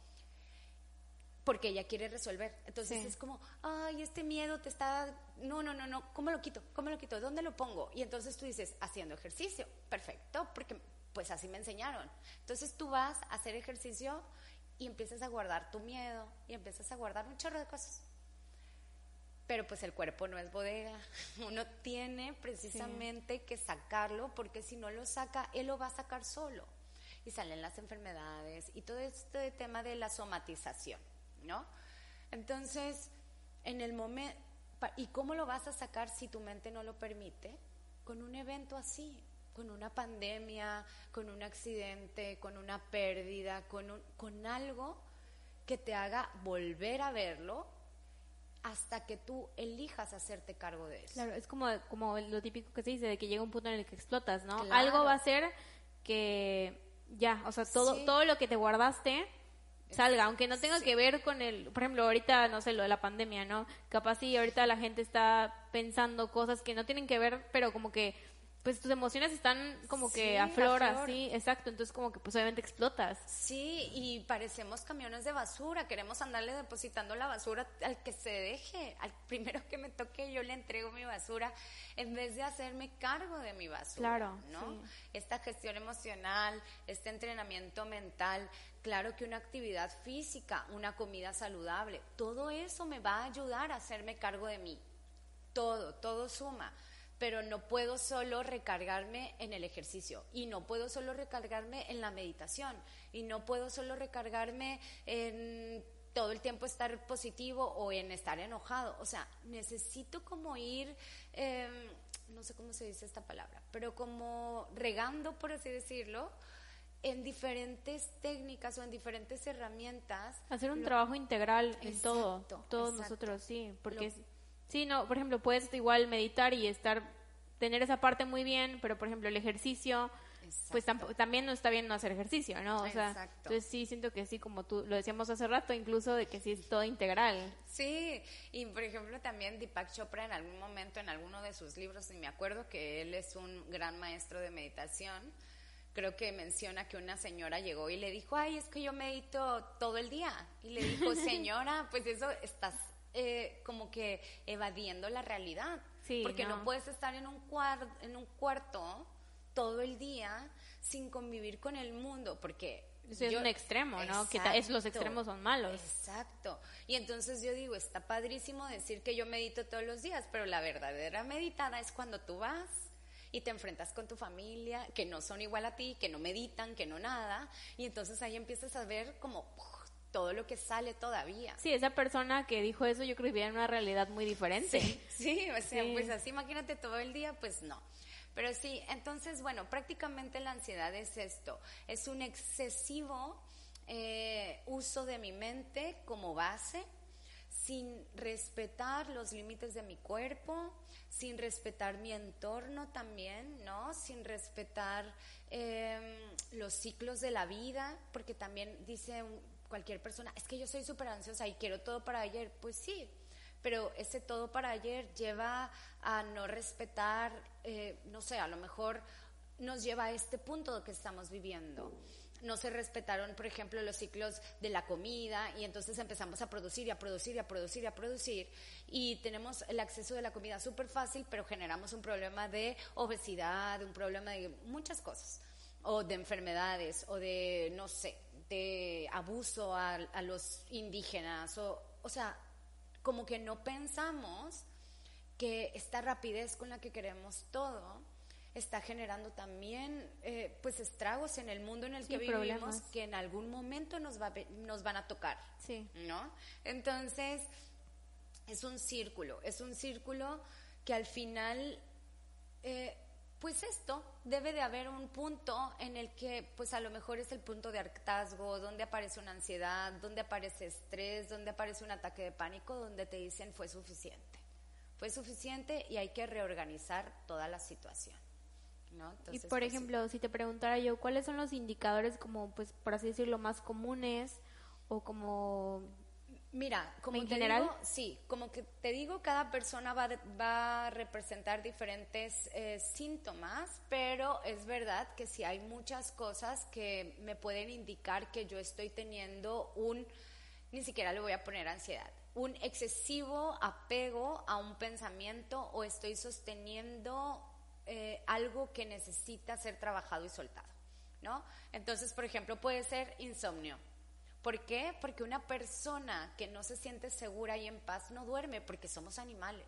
porque ella quiere resolver. Entonces es como, ay, este miedo te está, no, no, no, no, ¿cómo lo quito? ¿Cómo lo quito? ¿Dónde lo pongo? Y entonces tú dices, haciendo ejercicio, perfecto, porque pues así me enseñaron. Entonces tú vas a hacer ejercicio y empiezas a guardar tu miedo y empiezas a guardar un chorro de cosas. Pero pues el cuerpo no es bodega, <laughs> uno tiene precisamente que sacarlo porque si no lo saca, él lo va a sacar solo. Y salen las enfermedades y todo este tema de la somatización. ¿no? Entonces, en el momento, ¿y cómo lo vas a sacar si tu mente no lo permite? Con un evento así, con una pandemia, con un accidente, con una pérdida, con, con algo que te haga volver a verlo, hasta que tú elijas hacerte cargo de eso. Claro, es como, como lo típico que se dice, de que llega un punto en el que explotas, ¿no? Algo va a ser que ya, o sea, todo, todo lo que te guardaste salga, aunque no tenga que ver con el, por ejemplo, ahorita, no sé, lo de la pandemia, ¿no? Capaz sí, ahorita la gente está pensando cosas que no tienen que ver, pero como que pues tus emociones están como que a flor, así, exacto, entonces como que pues obviamente explotas. Sí, y parecemos camiones de basura, queremos andarle depositando la basura al que se deje, al primero que me toque yo le entrego mi basura, en vez de hacerme cargo de mi basura, claro, ¿no? Esta gestión emocional, este entrenamiento mental, claro que una actividad física, una comida saludable, todo eso me va a ayudar a hacerme cargo de mí, todo, todo suma pero no puedo solo recargarme en el ejercicio y no puedo solo recargarme en la meditación y no puedo solo recargarme en todo el tiempo estar positivo o en estar enojado. O sea, necesito como ir, em, no sé cómo se dice esta palabra, pero como regando, por así decirlo, en diferentes técnicas o en diferentes herramientas. Hacer un trabajo integral en todo, todos nosotros, sí, porque... Sí, no, por ejemplo, puedes igual meditar y estar, tener esa parte muy bien, pero por ejemplo el ejercicio, pues también no está bien no hacer ejercicio, ¿no? O sea, entonces sí siento que sí, como tú lo decíamos hace rato, incluso de que sí es todo integral. Sí, y por ejemplo también Deepak Chopra en algún momento en alguno de sus libros, y me acuerdo que él es un gran maestro de meditación, creo que menciona que una señora llegó y le dijo, ay, es que yo medito todo el día. Y le dijo, <laughs> señora, pues eso estás eh, como que evadiendo la realidad. porque no. puedes estar en un, en un cuarto todo el día sin convivir con el mundo, porque... Eso es un extremo, ¿no? que es, los extremos son malos. Exacto. Y entonces yo digo, está padrísimo decir que yo medito todos los días, pero la verdadera meditada es cuando tú vas y te enfrentas con tu familia, que no son igual a ti, que no meditan, que no nada, y entonces ahí empiezas a ver como todo lo que sale todavía. Sí, esa persona que dijo eso yo creo que vivía en una realidad muy diferente. Sí, <laughs> o sea, pues así imagínate todo el día, pues no. Pero sí, entonces, bueno, prácticamente la ansiedad es esto, es un excesivo eh, uso de mi mente como base, sin respetar los límites de mi cuerpo, sin respetar mi entorno también, ¿no? Sin respetar em, los ciclos de la vida, porque también dice cualquier persona, es que yo soy súper ansiosa y quiero todo para ayer, pues sí, pero ese todo para ayer lleva a no respetar, eh, no sé, a lo mejor nos lleva a este punto que estamos viviendo. No se respetaron, por ejemplo, los ciclos de la comida y entonces empezamos a producir y a producir y a producir y a producir y tenemos el acceso de la comida súper fácil, pero generamos un problema de obesidad, un problema de muchas cosas, o de enfermedades, o de, no sé, de abuso a, los indígenas, o, o sea, como que no pensamos que esta rapidez con la que queremos todo está generando también eh, pues estragos en el mundo en el que vivimos que en algún momento nos, va, nos van a tocar, sí. ¿no? Entonces, es un círculo, es un círculo que al final eh, pues esto, debe de haber un punto en el que, pues a lo mejor es el punto de hartazgo, donde aparece una ansiedad, donde aparece estrés, donde aparece un ataque de pánico, donde te dicen fue suficiente. Fue suficiente y hay que reorganizar toda la situación. ¿no? y por pues, ejemplo, si te preguntara yo, ¿cuáles son los indicadores como, pues, por así decirlo, más comunes o como Mira, como en general, sí, como que te digo, cada persona va, va a representar diferentes eh, síntomas, pero es verdad que sí hay muchas cosas que me pueden indicar que yo estoy teniendo un, ni siquiera le voy a poner ansiedad, un excesivo apego a un pensamiento o estoy sosteniendo eh, algo que necesita ser trabajado y soltado, ¿no? Entonces, por ejemplo, puede ser insomnio ¿Por qué? Porque una persona que no se siente segura y en paz no duerme porque somos animales.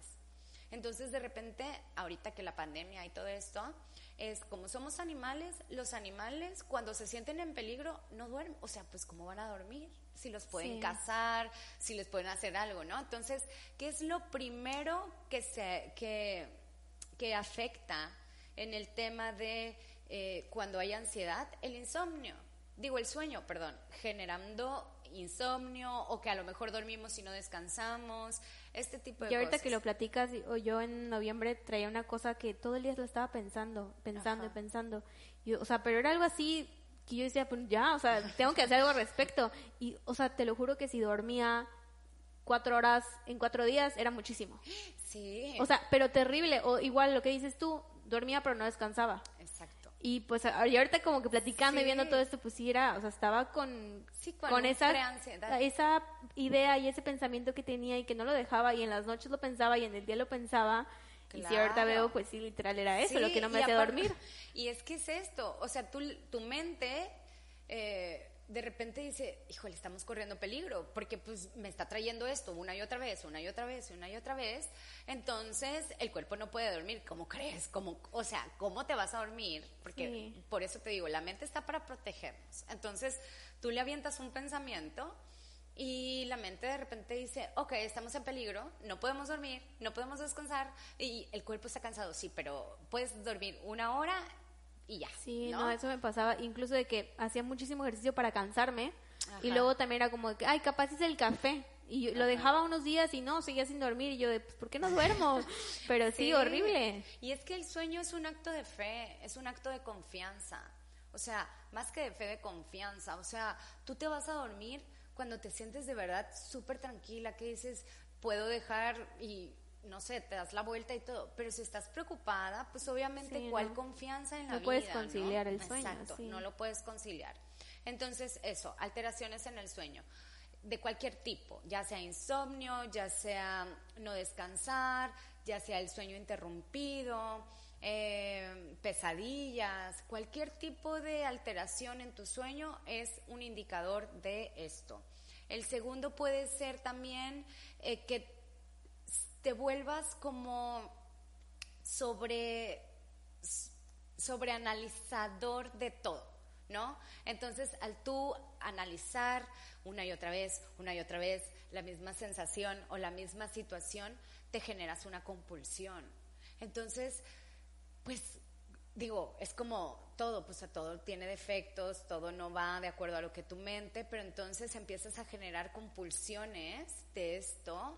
Entonces, de repente, ahorita que la pandemia y todo esto, es como somos animales, los animales cuando se sienten en peligro no duermen. O sea, pues ¿cómo van a dormir? Si los pueden cazar, si les pueden hacer algo, ¿no? Entonces, ¿qué es lo primero que, se, que, que afecta en el tema de eh, cuando hay ansiedad? El insomnio digo el sueño, perdón, generando insomnio o que a lo mejor dormimos y no descansamos, este tipo de y ahorita cosas. que lo platicas, yo en noviembre traía una cosa que todo el día la estaba pensando, pensando y pensando. Y, o sea, pero era algo así que yo decía, pues ya, o sea, <laughs> tengo que hacer algo al respecto. Y, o sea, te lo juro que si dormía cuatro horas en cuatro días era muchísimo. <gasps> Sí, O sea, pero terrible. O igual lo que dices tú, dormía pero no descansaba. Y pues y ahorita como que platicando y viendo todo esto, pues sí era, o sea, estaba con, Sí, con esa, esa idea y ese pensamiento que tenía y que no lo dejaba y en las noches lo pensaba y en el día lo pensaba. Y si ahorita veo, pues sí, literal era eso, Sí, lo que no me hacía dormir. <laughs> Y es que es esto, o sea, tú, tu mente eh, de repente dice, híjole, estamos corriendo peligro, porque pues me está trayendo esto una y otra vez, una y otra vez, una y otra vez. Entonces el cuerpo no puede dormir, ¿cómo crees? ¿Cómo, o sea, ¿cómo te vas a dormir? Porque Sí. por eso te digo, la mente está para protegernos. Entonces tú le avientas un pensamiento. Y la mente de repente dice, ok, estamos en peligro, no podemos dormir, no podemos descansar, y el cuerpo está cansado, sí, pero puedes dormir una hora y ya. Sí, ¿no? no, eso me pasaba, incluso de que hacía muchísimo ejercicio para cansarme y luego también era como de que, ay, capaz es el café. Y yo lo dejaba unos días y no, seguía sin dormir y yo de, pues, ¿por qué no duermo? <laughs> Pero sí, horrible. Y es que el sueño es un acto de fe, es un acto de confianza. O sea, más que de fe, de confianza. O sea, tú te vas a dormir cuando te sientes de verdad súper tranquila, que dices, puedo dejar y no sé, te das la vuelta y todo. Pero si estás preocupada, pues obviamente, Sí, ¿cuál no. confianza en la No vida? puedes conciliar el sueño, Exacto, sí. no lo puedes conciliar. Entonces, eso, alteraciones en el sueño de cualquier tipo, ya sea insomnio, ya sea no descansar, ya sea el sueño interrumpido, eh, pesadillas, cualquier tipo de alteración en tu sueño es un indicador de esto. El segundo puede ser también eh, que te vuelvas como sobre sobreanalizador de todo, ¿no? Entonces, al tú analizar una y otra vez, una y otra vez la misma sensación o la misma situación, te generas una compulsión. Entonces, pues digo, es como todo, pues a todo tiene defectos, todo no va de acuerdo a lo que tu mente, pero entonces empiezas a generar compulsiones de esto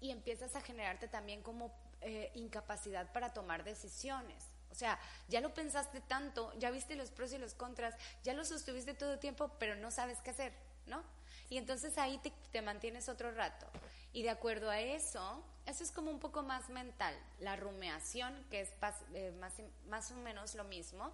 y empiezas a generarte también como eh, incapacidad para tomar decisiones. O sea, ya lo pensaste tanto, ya viste los pros y los contras, ya lo sostuviste todo el tiempo, pero no sabes qué hacer, ¿no? Y entonces ahí te, te mantienes otro rato. Y de acuerdo a eso, eso es como un poco más mental. La rumeación, que es pas- eh, más, más o menos lo mismo,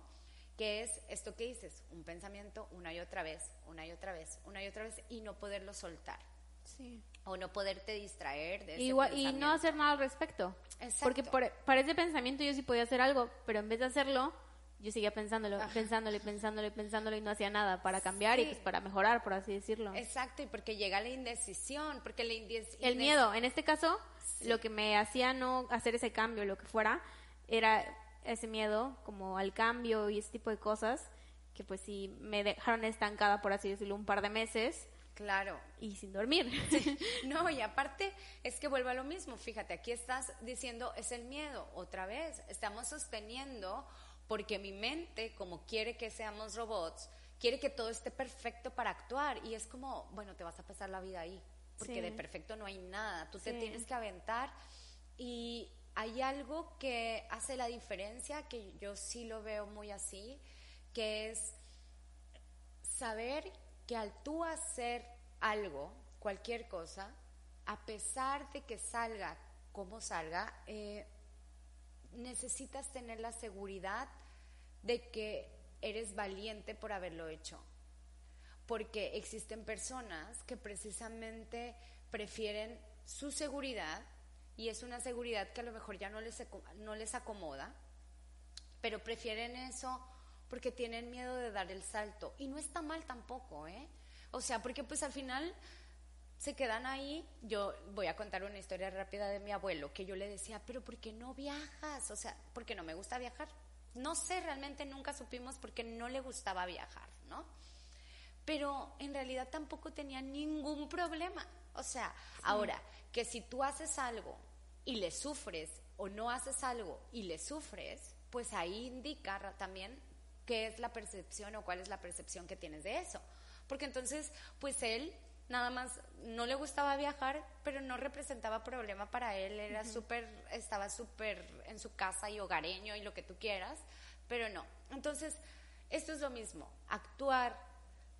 que es esto que dices, un pensamiento una y otra vez, una y otra vez, una y otra vez, y no poderlo soltar. Sí. O no poderte distraer de ese Igual, y no hacer nada al respecto. Exacto. Porque por, para ese pensamiento yo sí podía hacer algo, pero en vez de hacerlo, yo seguía pensándolo, pensándolo, y pensándolo, y pensándolo y no hacía nada para cambiar y pues para mejorar, por así decirlo. Exacto, y porque llega la indecisión, porque la indes- El miedo, en este caso, lo que me hacía no hacer ese cambio, lo que fuera, era ese miedo como al cambio y ese tipo de cosas que pues sí me dejaron estancada, por así decirlo, un par de meses Claro. y sin dormir. <laughs> No, y aparte es que vuelve a lo mismo. Fíjate, aquí estás diciendo es el miedo. Otra vez, estamos sosteniendo porque mi mente, como quiere que seamos robots, quiere que todo esté perfecto para actuar. Y es como, bueno, te vas a pasar la vida ahí. Porque Sí. de perfecto no hay nada. Tú te tienes que aventar. Y hay algo que hace la diferencia, que yo sí lo veo muy así, que es saber que al tú hacer algo, cualquier cosa, a pesar de que salga como salga, eh, necesitas tener la seguridad de que eres valiente por haberlo hecho. Porque existen personas que precisamente prefieren su seguridad y es una seguridad que a lo mejor ya no les, no les acomoda, pero prefieren eso porque tienen miedo de dar el salto. Y no está mal tampoco, ¿eh? O sea, porque pues al final se quedan ahí. Yo voy a contar una historia rápida de mi abuelo, que yo le decía, pero ¿por qué no viajas? O sea, porque no me gusta viajar. No sé, realmente nunca supimos por qué no le gustaba viajar, ¿no? Pero en realidad tampoco tenía ningún problema. O sea, ahora, que si tú haces algo y le sufres o no haces algo y le sufres, pues ahí indica también qué es la percepción o cuál es la percepción que tienes de eso. porque entonces, pues él nada más no le gustaba viajar, pero no representaba problema para él, era súper, estaba súper en su casa y hogareño y lo que tú quieras, pero no. Entonces, esto es lo mismo, actuar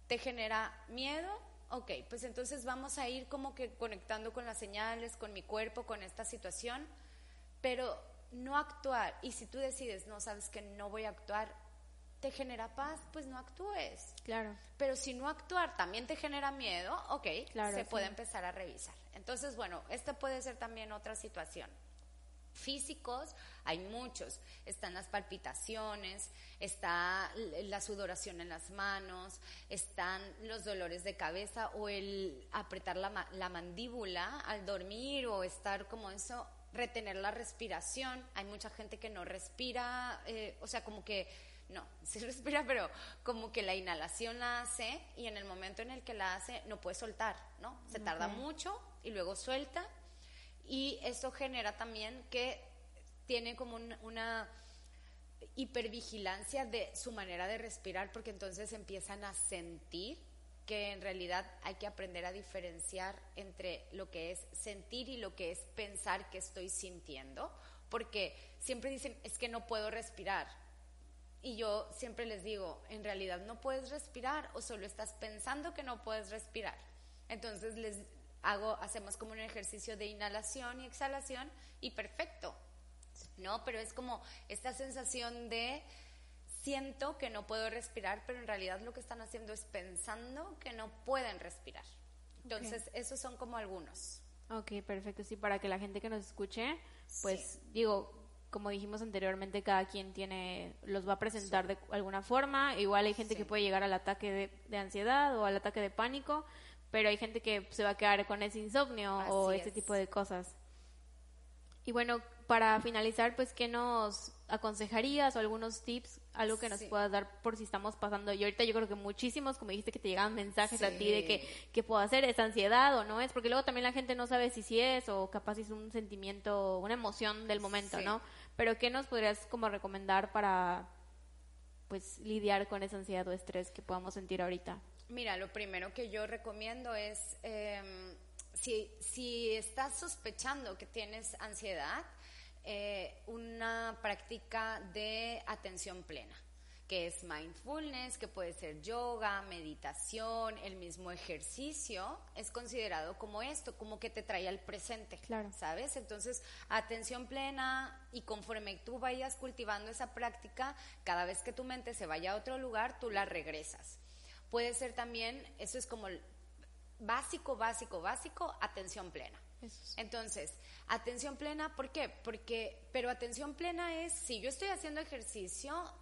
te genera miedo, ok, pues entonces vamos a ir como que conectando con las señales, con mi cuerpo, con esta situación, pero no actuar. Y si tú decides, no sabes que no voy a actuar, te genera paz, pues no actúes. Claro. Pero si no actuar también te genera miedo, ok, claro, se puede empezar a revisar. Entonces, bueno, esta puede ser también otra situación. Físicos, hay muchos. Están las palpitaciones, está la sudoración en las manos, están los dolores de cabeza o el apretar la, la mandíbula al dormir o estar como eso, retener la respiración. Hay mucha gente que no respira, eh, o sea, como que no, <laughs> sí respira, pero como que la inhalación la hace y en el momento en el que la hace no puede soltar, ¿no? Se tarda mucho y luego suelta. Y eso genera también que tiene como una hipervigilancia de su manera de respirar porque entonces empiezan a sentir que en realidad hay que aprender a diferenciar entre lo que es sentir y lo que es pensar que estoy sintiendo, porque siempre dicen, es que no puedo respirar, y yo siempre les digo, en realidad no puedes respirar o solo estás pensando que no puedes respirar. Entonces les hago, hacemos como un ejercicio de inhalación y exhalación y perfecto, ¿no? Pero es como esta sensación de siento que no puedo respirar, pero en realidad lo que están haciendo es pensando que no pueden respirar. Entonces, esos son como algunos. Ok, perfecto. Sí, para que la gente que nos escuche, pues digo, como dijimos anteriormente, cada quien tiene, los va a presentar de alguna forma. Igual hay gente que puede llegar al ataque de, ansiedad o al ataque de pánico, pero hay gente que se va a quedar con ese insomnio o ese tipo de cosas. Y bueno, para finalizar, pues, ¿qué nos aconsejarías o algunos tips, algo que nos puedas dar por si estamos pasando? Y ahorita yo creo que muchísimos, como dijiste, que te llegan mensajes a ti de que, ¿qué puedo hacer? ¿Es ansiedad o no es? Porque luego también la gente no sabe si sí es o capaz es un sentimiento, una emoción del momento, ¿no? Pero ¿qué nos podrías como recomendar para, pues, lidiar con esa ansiedad o estrés que podamos sentir ahorita? Mira, lo primero que yo recomiendo es... Eh, si, estás sospechando que tienes ansiedad, eh, una práctica de atención plena que es mindfulness, que puede ser yoga, meditación, el mismo ejercicio, es considerado como esto, como que te trae al presente, claro. ¿sabes? Entonces, atención plena y conforme tú vayas cultivando esa práctica, cada vez que tu mente se vaya a otro lugar, tú la regresas. Puede ser también, eso es como básico, básico, básico, atención plena. Entonces, atención plena, ¿por qué? Porque, pero atención plena es, si yo estoy haciendo ejercicio,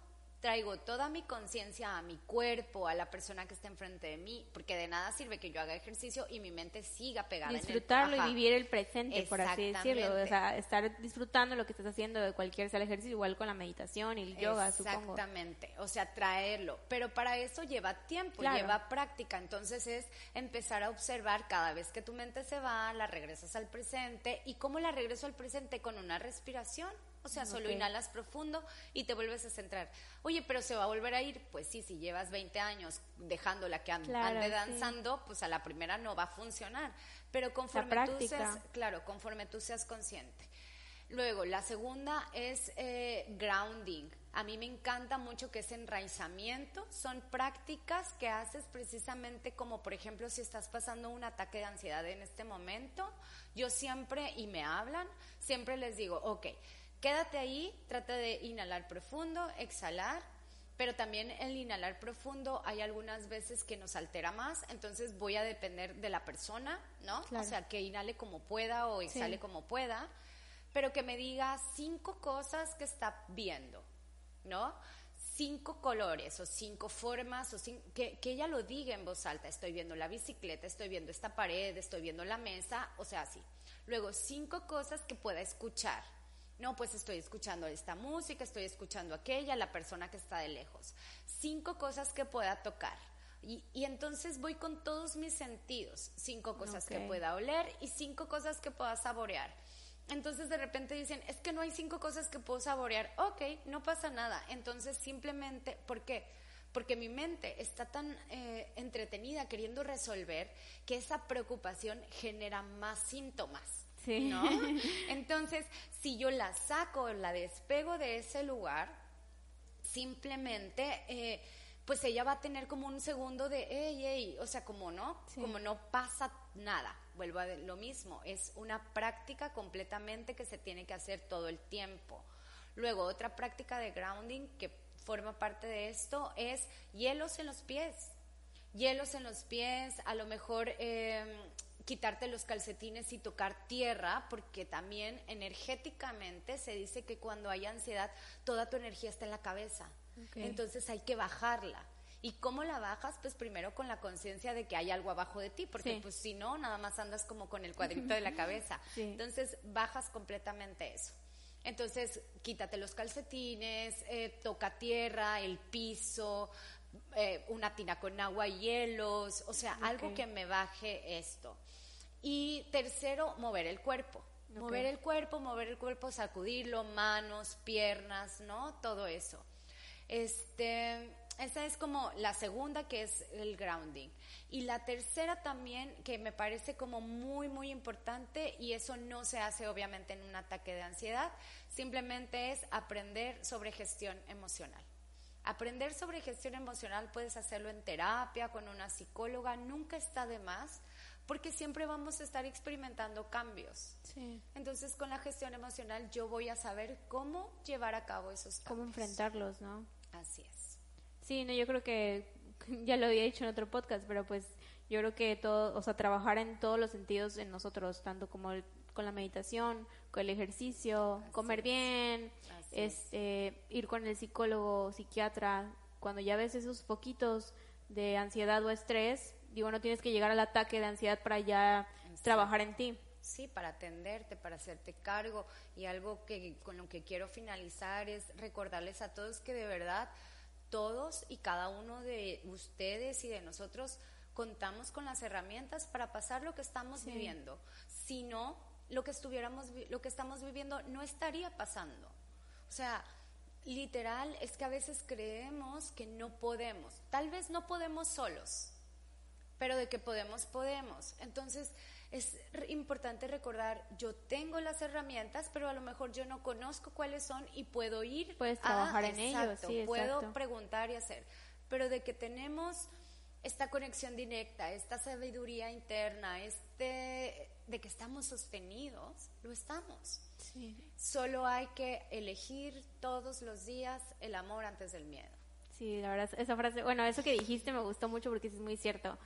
traigo toda mi conciencia a mi cuerpo, a la persona que está enfrente de mí, porque de nada sirve que yo haga ejercicio y mi mente siga pegada Disfrutarlo y vivir el presente, por así decirlo. O sea, estar disfrutando lo que estás haciendo de cualquier sea el ejercicio, igual con la meditación y el yoga, supongo. Exactamente. O sea, traerlo. Pero para eso lleva tiempo, lleva práctica. Entonces es empezar a observar cada vez que tu mente se va, la regresas al presente. ¿Y cómo la regreso al presente? Con una respiración. O sea, solo inhalas profundo y te vuelves a centrar. Oye, pero se va a volver a ir. Pues sí, si llevas 20 años dejándola que ande, danzando, pues a la primera no va a funcionar. Pero conforme tú seas, claro, conforme tú seas consciente. Luego, la segunda es eh, grounding. A mí me encanta mucho que es enraizamiento. Son prácticas que haces precisamente como, por ejemplo, si estás pasando un ataque de ansiedad en este momento, yo siempre, y me hablan, siempre les digo, ok, Quédate ahí, trata de inhalar profundo, exhalar, pero también el inhalar profundo hay algunas veces que nos altera más, entonces voy a depender de la persona, ¿no? O sea, que inhale como pueda o exhale como pueda, pero que me diga cinco cosas que está viendo, ¿no? Cinco colores o cinco formas, o que, que ella lo diga en voz alta, estoy viendo la bicicleta, estoy viendo esta pared, estoy viendo la mesa, o sea, así. Luego, cinco cosas que pueda escuchar, no, pues estoy escuchando esta música, estoy escuchando aquella, la persona que está de lejos. Cinco cosas que pueda tocar. Y, entonces voy con todos mis sentidos. Cinco cosas que pueda oler y cinco cosas que pueda saborear. Entonces de repente dicen, es que no hay cinco cosas que puedo saborear. Ok, no pasa nada. Entonces simplemente, ¿por qué? porque mi mente está tan eh, entretenida queriendo resolver que esa preocupación genera más síntomas. ¿No? <laughs> Entonces, si yo la saco, la despego de ese lugar, simplemente... Eh, pues ella va a tener como un segundo de, hey, hey, o sea, como no, como no pasa nada. Vuelvo a lo mismo, es una práctica completamente que se tiene que hacer todo el tiempo. Luego, otra práctica de grounding que forma parte de esto es hielos en los pies. Hielos en los pies, a lo mejor em, quitarte los calcetines y tocar tierra, porque también energéticamente se dice que cuando hay ansiedad, toda tu energía está en la cabeza. Entonces hay que bajarla. ¿Y cómo la bajas? Pues primero con la conciencia de que hay algo abajo de ti, porque pues si no, nada más andas como con el cuadrito de la <laughs> cabeza. Entonces bajas completamente eso. Entonces, quítate los calcetines, eh, toca tierra, el piso, eh, una tina con agua y hielos, o sea, algo que me baje esto. Y tercero, mover el cuerpo. Mover el cuerpo, mover el cuerpo, sacudirlo, manos, piernas, ¿no? Todo eso. Este, esa es como la segunda que es el grounding. Y la tercera también que me parece como muy, muy importante y eso no se hace obviamente en un ataque de ansiedad, simplemente es aprender sobre gestión emocional. Aprender sobre gestión emocional puedes hacerlo en terapia, con una psicóloga, nunca está de más porque siempre vamos a estar experimentando cambios. Entonces, con la gestión emocional yo voy a saber cómo llevar a cabo esos cambios. Cómo enfrentarlos, ¿no? Así es. Sí, no, yo creo que <laughs> ya lo había dicho en otro podcast, pero pues yo creo que todo, o sea, trabajar en todos los sentidos en nosotros, tanto como con la meditación, con el ejercicio, comer bien, este, ir con el psicólogo, psiquiatra, cuando ya ves esos poquitos de ansiedad o estrés, digo, no tienes que llegar al ataque de ansiedad para ya trabajar en ti. Sí, para atenderte, para hacerte cargo. Y algo que con lo que quiero finalizar es recordarles a todos que de verdad todos y cada uno de ustedes y de nosotros contamos con las herramientas para pasar lo que estamos viviendo. Si no, lo que estuviéramos lo que estamos viviendo no estaría pasando. O sea, literal es que a veces creemos que no podemos. Tal vez no podemos solos, pero de que podemos, podemos. Entonces, es importante recordar, yo tengo las herramientas, pero a lo mejor yo no conozco cuáles son y puedo ir Puedes trabajar en ellos, sí, puedo preguntar y hacer. Pero de que tenemos esta conexión directa, esta sabiduría interna, este de que estamos sostenidos, lo estamos. Solo hay que elegir todos los días el amor antes del miedo. Sí, la verdad, esa frase, bueno, eso que dijiste me gustó mucho porque es muy cierto.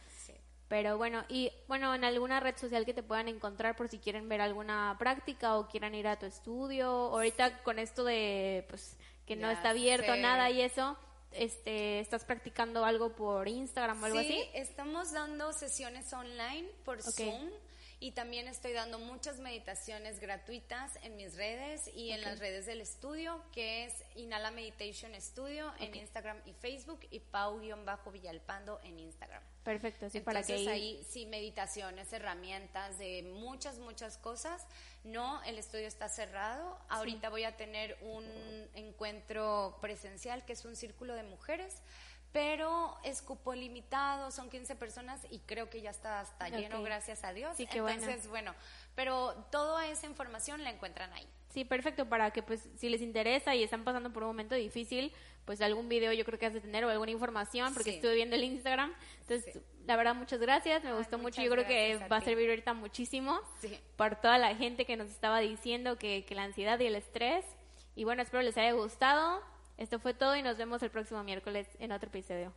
Pero bueno, y bueno, en alguna red social que te puedan encontrar por si quieren ver alguna práctica o quieran ir a tu estudio. Ahorita con esto de pues que no está abierto nada y eso, este, ¿estás practicando algo por Instagram o algo así? Sí, estamos dando sesiones online por Zoom y también estoy dando muchas meditaciones gratuitas en mis redes y en las redes del estudio, que es Inhala Meditation Studio en Instagram y Facebook y Pau-Villalpando en Instagram. Perfecto, sí, para que ahí... sí, meditaciones, herramientas de muchas, muchas cosas. No, el estudio está cerrado. Ahorita voy a tener un encuentro presencial que es un círculo de mujeres pero es cupo limitado, son 15 personas y creo que ya está hasta lleno, gracias a Dios. Sí, qué Entonces, bueno. pero toda esa información la encuentran ahí. Sí, perfecto, para que pues si les interesa y están pasando por un momento difícil, pues algún video yo creo que has de tener o alguna información, porque estuve viendo el Instagram. Entonces, la verdad, muchas gracias, me gustó mucho, yo creo que va a servir ahorita muchísimo por toda la gente que nos estaba diciendo que, que la ansiedad y el estrés. Y bueno, espero les haya gustado. Esto fue todo y nos vemos el próximo miércoles en otro episodio.